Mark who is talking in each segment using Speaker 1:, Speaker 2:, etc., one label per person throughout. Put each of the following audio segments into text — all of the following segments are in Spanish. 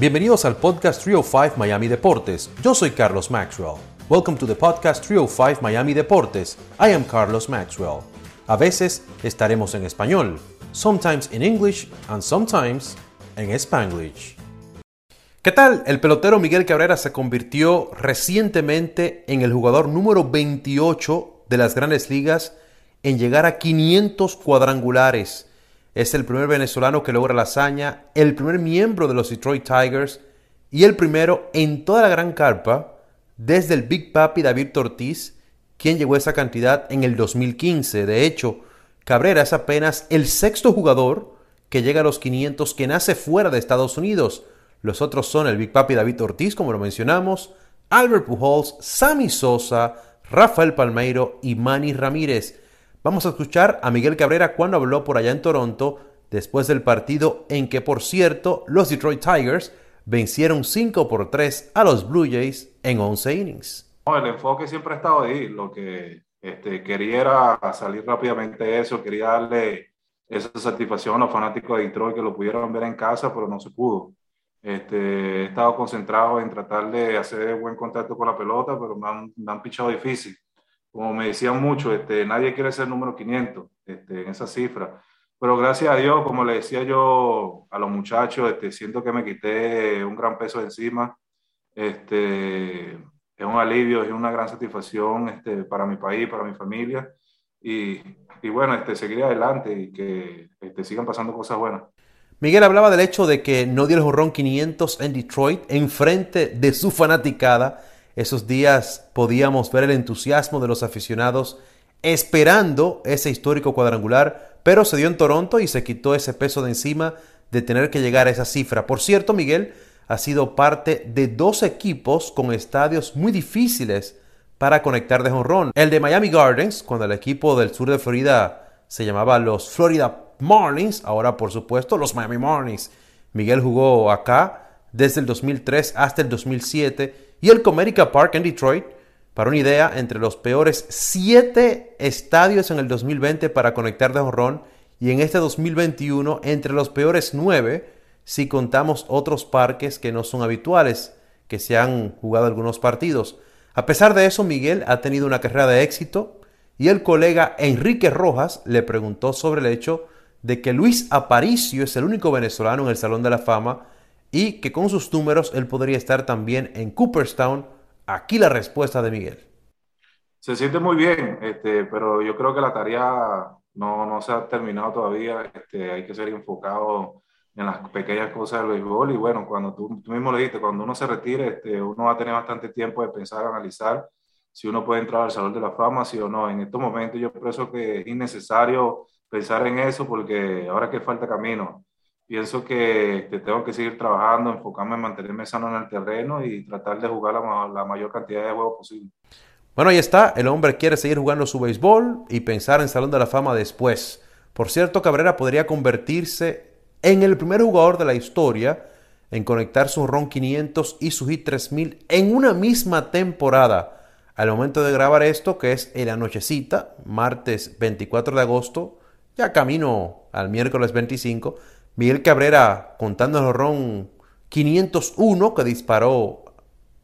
Speaker 1: Bienvenidos al podcast 305 Miami Deportes. Yo soy Carlos Maxwell. Welcome to the podcast 305 Miami Deportes. I am Carlos Maxwell. A veces estaremos en español, sometimes in English and sometimes en Spanglish. ¿Qué tal? El pelotero Miguel Cabrera se convirtió recientemente en el jugador número 28 de las grandes ligas en llegar a 500 cuadrangulares es el primer venezolano que logra la hazaña, el primer miembro de los Detroit Tigers y el primero en toda la gran carpa desde el Big Papi David Ortiz, quien llegó a esa cantidad en el 2015. De hecho, Cabrera es apenas el sexto jugador que llega a los 500 que nace fuera de Estados Unidos. Los otros son el Big Papi David Ortiz, como lo mencionamos, Albert Pujols, Sammy Sosa, Rafael Palmeiro y Manny Ramírez. Vamos a escuchar a Miguel Cabrera cuando habló por allá en Toronto después del partido en que, por cierto, los Detroit Tigers vencieron 5 por 3 a los Blue Jays en 11 innings.
Speaker 2: el enfoque siempre ha estado ahí. Lo que este, quería era salir rápidamente de eso, quería darle esa satisfacción a los fanáticos de Detroit que lo pudieran ver en casa, pero no se pudo. Este, he estado concentrado en tratar de hacer buen contacto con la pelota, pero me han, me han pichado difícil como me decían mucho, este, nadie quiere ser número 500 este, en esa cifra. Pero gracias a Dios, como le decía yo a los muchachos, este, siento que me quité un gran peso de encima. Este, es un alivio, es una gran satisfacción este, para mi país, para mi familia. Y, y bueno, este, seguir adelante y que este, sigan pasando cosas buenas.
Speaker 1: Miguel hablaba del hecho de que no dio el jorrón 500 en Detroit en frente de su fanaticada esos días podíamos ver el entusiasmo de los aficionados esperando ese histórico cuadrangular, pero se dio en Toronto y se quitó ese peso de encima de tener que llegar a esa cifra. Por cierto, Miguel ha sido parte de dos equipos con estadios muy difíciles para conectar de jonrón. El de Miami Gardens, cuando el equipo del sur de Florida se llamaba los Florida Marlins, ahora por supuesto los Miami Marlins. Miguel jugó acá desde el 2003 hasta el 2007 y el Comerica Park en Detroit, para una idea, entre los peores siete estadios en el 2020 para conectar de jorrón y en este 2021 entre los peores nueve si contamos otros parques que no son habituales, que se han jugado algunos partidos. A pesar de eso, Miguel ha tenido una carrera de éxito y el colega Enrique Rojas le preguntó sobre el hecho de que Luis Aparicio es el único venezolano en el Salón de la Fama y que con sus números él podría estar también en Cooperstown. Aquí la respuesta de Miguel.
Speaker 2: Se siente muy bien, este, pero yo creo que la tarea no, no se ha terminado todavía. Este, hay que ser enfocado en las pequeñas cosas del béisbol y bueno, cuando tú, tú mismo le dijiste, cuando uno se retire, este, uno va a tener bastante tiempo de pensar, analizar si uno puede entrar al Salón de la Fama, sí o no. En estos momentos yo pienso que es innecesario pensar en eso porque ahora que falta camino pienso que, tengo que seguir trabajando, enfocarme en mantenerme sano en el terreno y tratar de jugar la, mayor cantidad de juegos posible.
Speaker 1: Bueno, ahí está, el hombre quiere seguir jugando su béisbol y pensar en Salón de la Fama después. Por cierto, Cabrera podría convertirse en el primer jugador de la historia en conectar su RON 500 y su Hit 3000 en una misma temporada. Al momento de grabar esto, que es en la nochecita, martes 24 de agosto, ya camino al miércoles 25, Miguel Cabrera contando el ron 501 que disparó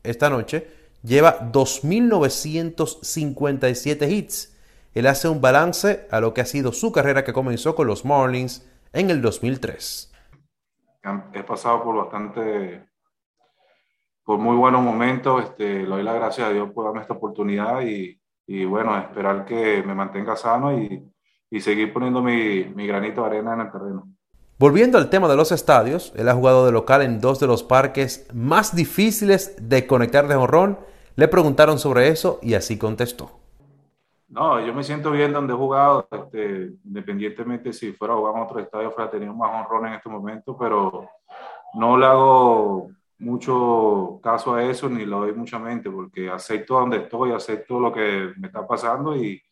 Speaker 1: esta noche, lleva 2.957 hits. Él hace un balance a lo que ha sido su carrera que comenzó con los Marlins en el 2003.
Speaker 2: He pasado por bastante, por muy buenos momentos. Este, le doy las gracias a Dios por darme esta oportunidad y, bueno, esperar que me mantenga sano y, seguir poniendo mi, mi granito de arena en el terreno.
Speaker 1: Volviendo al tema de los estadios, él ha jugado de local en dos de los parques más difíciles de conectar de jorrón. Le preguntaron sobre eso y así contestó.
Speaker 2: No, yo me siento bien donde he jugado, este, independientemente si fuera a jugar en otro estadio, fuera tenido más honrón en este momento, pero no le hago mucho caso a eso ni lo doy mucha mente porque acepto donde estoy, acepto lo que me está pasando y,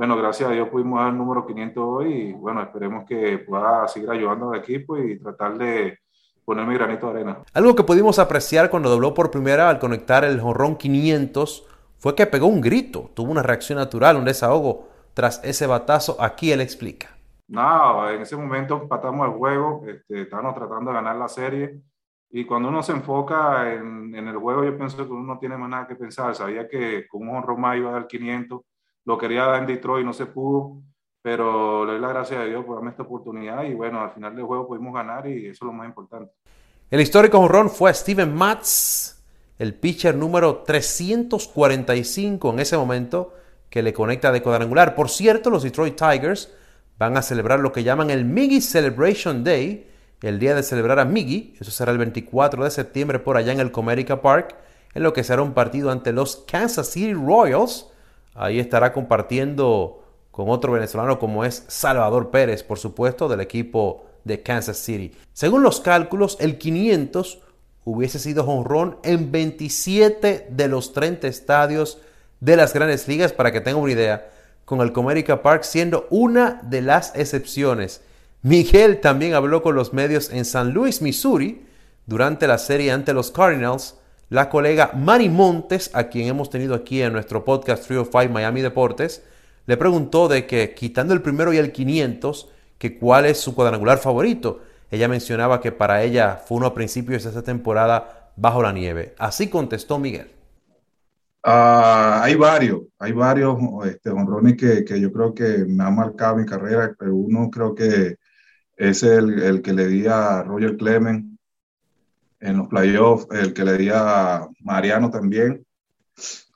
Speaker 2: bueno, gracias a Dios pudimos dar el número 500 hoy y bueno, esperemos que pueda seguir ayudando al equipo y tratar de poner mi granito de arena.
Speaker 1: Algo que pudimos apreciar cuando dobló por primera al conectar el jonrón 500 fue que pegó un grito, tuvo una reacción natural, un desahogo tras ese batazo. Aquí él explica.
Speaker 2: No, en ese momento empatamos el juego, este, estábamos tratando de ganar la serie
Speaker 3: Y cuando uno se enfoca en, en, el juego, yo pienso que uno no tiene más nada que pensar. Sabía que con un Roma iba a dar 500, lo quería dar en Detroit no se pudo, pero le doy la gracia a Dios por darme esta oportunidad y bueno, al final del juego pudimos ganar y eso es lo más importante.
Speaker 1: El histórico honrón fue Steven Matz, el pitcher número 345 en ese momento que le conecta de cuadrangular. Por cierto, los Detroit Tigers van a celebrar lo que llaman el Miggy Celebration Day, el día de celebrar a Miggy, eso será el 24 de septiembre por allá en el Comerica Park, en lo que será un partido ante los Kansas City Royals. Ahí estará compartiendo con otro venezolano como es Salvador Pérez, por supuesto, del equipo de Kansas City. Según los cálculos, el 500 hubiese sido honrón en 27 de los 30 estadios de las grandes ligas, para que tengan una idea, con el Comerica Park siendo una de las excepciones. Miguel también habló con los medios en San Luis, Missouri, durante la serie ante los Cardinals. La colega Mari Montes, a quien hemos tenido aquí en nuestro podcast 305 Miami Deportes, le preguntó de que quitando el primero y el 500, que cuál es su cuadrangular favorito. Ella mencionaba que para ella fue uno a principios de esa temporada bajo la nieve. Así contestó Miguel.
Speaker 2: Uh, hay varios, hay varios este, honrones que, yo creo que me han marcado mi carrera, pero uno creo que es el, el que le di a Roger Clement en los playoffs, el que le di a Mariano también.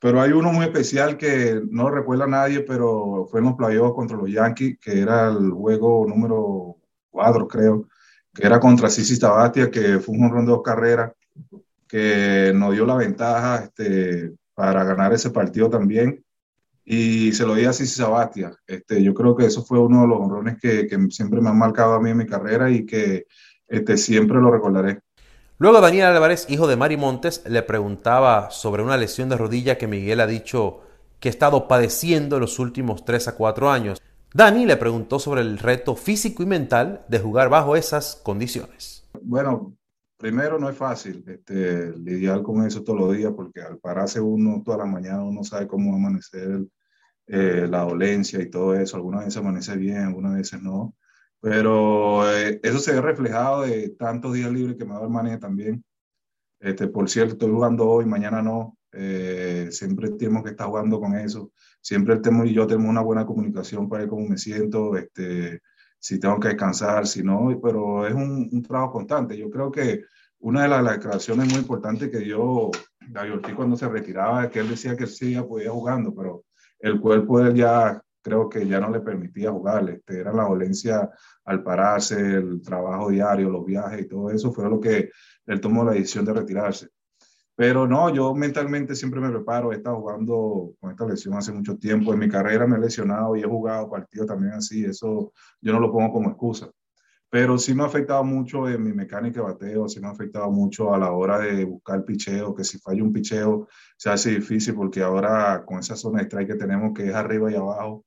Speaker 2: Pero hay uno muy especial que no recuerda a nadie, pero fue en los playoffs contra los Yankees, que era el juego número 4, creo, que era contra Sisi Sabatia, que fue un honrón de dos carreras, que nos dio la ventaja este, para ganar ese partido también. Y se lo di a Sisi Sabatia. Este, yo creo que eso fue uno de los honrones que, que siempre me han marcado a mí en mi carrera y que este, siempre lo recordaré.
Speaker 1: Luego Daniel Álvarez, hijo de Mari Montes, le preguntaba sobre una lesión de rodilla que Miguel ha dicho que ha estado padeciendo en los últimos 3 a 4 años. Dani le preguntó sobre el reto físico y mental de jugar bajo esas condiciones.
Speaker 2: Bueno, primero no es fácil este, lidiar con eso todos los días porque al pararse uno toda la mañana uno sabe cómo amanecer eh, la dolencia y todo eso. Algunas veces amanece bien, algunas veces no. Pero eh, eso se ve reflejado de tantos días libres que me da el manejo también. Este, por cierto, estoy jugando hoy, mañana no. Eh, siempre tenemos que estar jugando con eso. Siempre el tema y yo tenemos una buena comunicación para ver cómo me siento, este, si tengo que descansar, si no, pero es un, trabajo constante. Yo creo que una de las, declaraciones muy importantes que yo, David Ortiz cuando se retiraba, es que él decía que sí, ya podía jugando, pero el cuerpo de él ya creo que ya no le permitía jugar. Este, era la dolencia al pararse, el trabajo diario, los viajes y todo eso, fue lo que él tomó la decisión de retirarse. Pero no, yo mentalmente siempre me preparo, he estado jugando con esta lesión hace mucho tiempo, en mi carrera me he lesionado y he jugado partidos también así, eso yo no lo pongo como excusa. Pero sí me ha afectado mucho en mi mecánica de bateo, sí me ha afectado mucho a la hora de buscar picheo, que si falla un picheo se hace difícil porque ahora con esa zona de strike que tenemos que es arriba y abajo,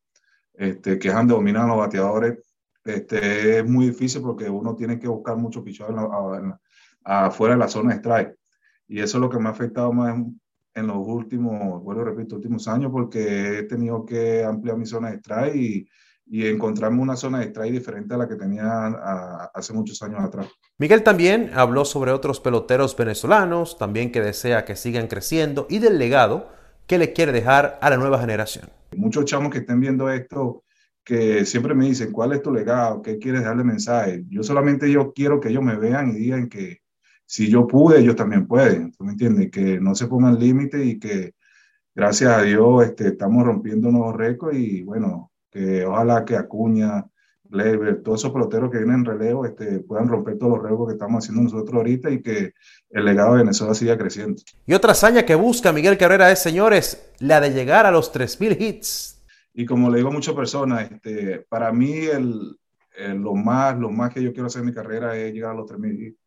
Speaker 2: este, que es donde dominan los bateadores, este, es muy difícil porque uno tiene que buscar mucho pichado afuera de la zona de strike. Y eso es lo que me ha afectado más en, los últimos, bueno, repito, últimos años, porque he tenido que ampliar mi zona de strike y, y encontrarme una zona de strike diferente a la que tenía hace muchos años atrás.
Speaker 1: Miguel también habló sobre otros peloteros venezolanos, también que desea que sigan creciendo y del legado que le quiere dejar a la nueva generación.
Speaker 2: Muchos chamos que estén viendo esto, que siempre me dicen, ¿cuál es tu legado? ¿Qué quieres darle mensaje? Yo solamente yo quiero que ellos me vean y digan que si yo pude, ellos también pueden. ¿Tú me entiendes? Que no se pongan límites y que gracias a Dios este, estamos rompiendo nuevos récords y bueno, que ojalá que Acuña, Todos esos peloteros que vienen en relevo este, puedan romper todos los récords que estamos haciendo nosotros ahorita y que el legado de Venezuela siga creciendo.
Speaker 1: Y otra hazaña que busca Miguel Carrera es, señores, la de llegar a los 3.000 hits.
Speaker 2: Y como le digo a muchas personas, este, para mí el, lo, más, lo más que yo quiero hacer en mi carrera es llegar a los 3.000 hits.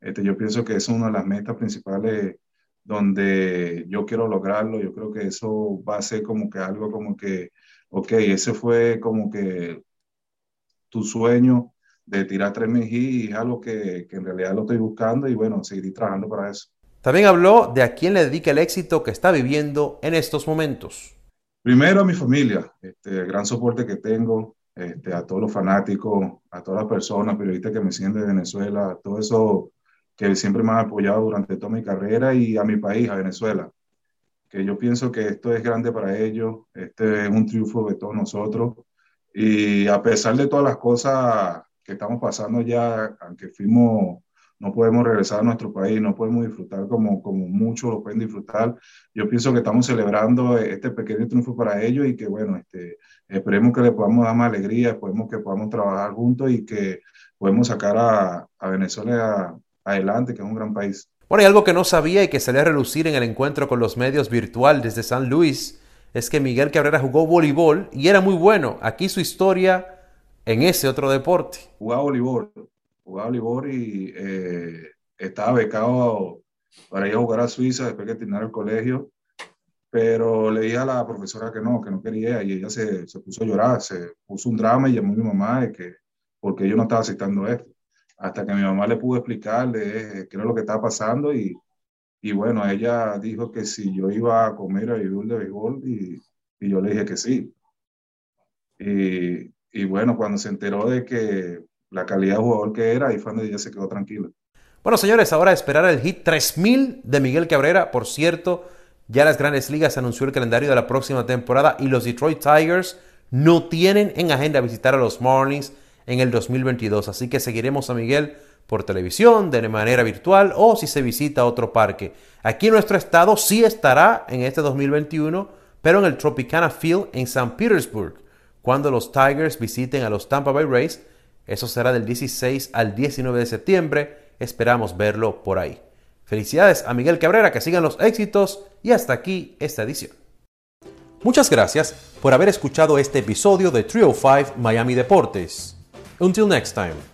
Speaker 2: Este, yo pienso que es una de las metas principales donde yo quiero lograrlo. Yo creo que eso va a ser como que algo como que, ok, ese fue como que tu sueño de tirar 3.000 hits y es algo que, que en realidad lo estoy buscando y bueno, seguiré trabajando para eso.
Speaker 1: También habló de a quién le dedica el éxito que está viviendo en estos momentos.
Speaker 2: Primero a mi familia, este, el gran soporte que tengo, este, a todos los fanáticos, a todas las personas periodistas que me siguen de Venezuela, todo eso que siempre me han apoyado durante toda mi carrera, y a mi país, a Venezuela, que yo pienso que esto es grande para ellos, este es un triunfo de todos nosotros, y a pesar de todas las cosas que estamos pasando ya, aunque fuimos no podemos regresar a nuestro país, no podemos disfrutar como, como muchos lo pueden disfrutar. Yo pienso que estamos celebrando este pequeño triunfo para ellos y que, bueno, este, esperemos que le podamos dar más alegría, esperemos que podamos trabajar juntos y que podemos sacar a, a Venezuela adelante, que es un gran país.
Speaker 1: Bueno, y algo que no sabía y que salió a relucir en el encuentro con los medios virtual desde San Luis es que Miguel Cabrera jugó voleibol y era muy bueno. Aquí su historia en ese otro deporte.
Speaker 2: Jugaba voleibol, jugaba voleibol y eh, estaba becado para ir a jugar a Suiza después de terminar el colegio, pero le dije a la profesora que no, que no quería y ella se, se puso a llorar, se puso un drama y llamó a mi mamá de que porque yo no estaba aceptando esto. Hasta que mi mamá le pudo explicarle eh, qué era lo que estaba pasando y, y bueno, ella dijo que si yo iba a comer a vivir de béisbol y, y yo le dije que sí. Y, y bueno, cuando se enteró de que la calidad de jugador que era, ahí fue donde ella se quedó tranquila.
Speaker 1: Bueno, señores, ahora esperar el hit 3000 de Miguel Cabrera. Por cierto, ya las grandes ligas anunció el calendario de la próxima temporada y los Detroit Tigers no tienen en agenda visitar a los Marlins en el 2022. Así que seguiremos a Miguel por televisión, de manera virtual o si se visita otro parque. Aquí nuestro estado sí estará en este 2021, pero en el Tropicana Field en San Petersburg, cuando los Tigers visiten a los Tampa Bay Rays eso será del 16 al 19 de septiembre. Esperamos verlo por ahí. Felicidades a Miguel Cabrera, que sigan los éxitos y hasta aquí esta edición. Muchas gracias por haber escuchado este episodio de Trio 5 Miami Deportes. Until next time.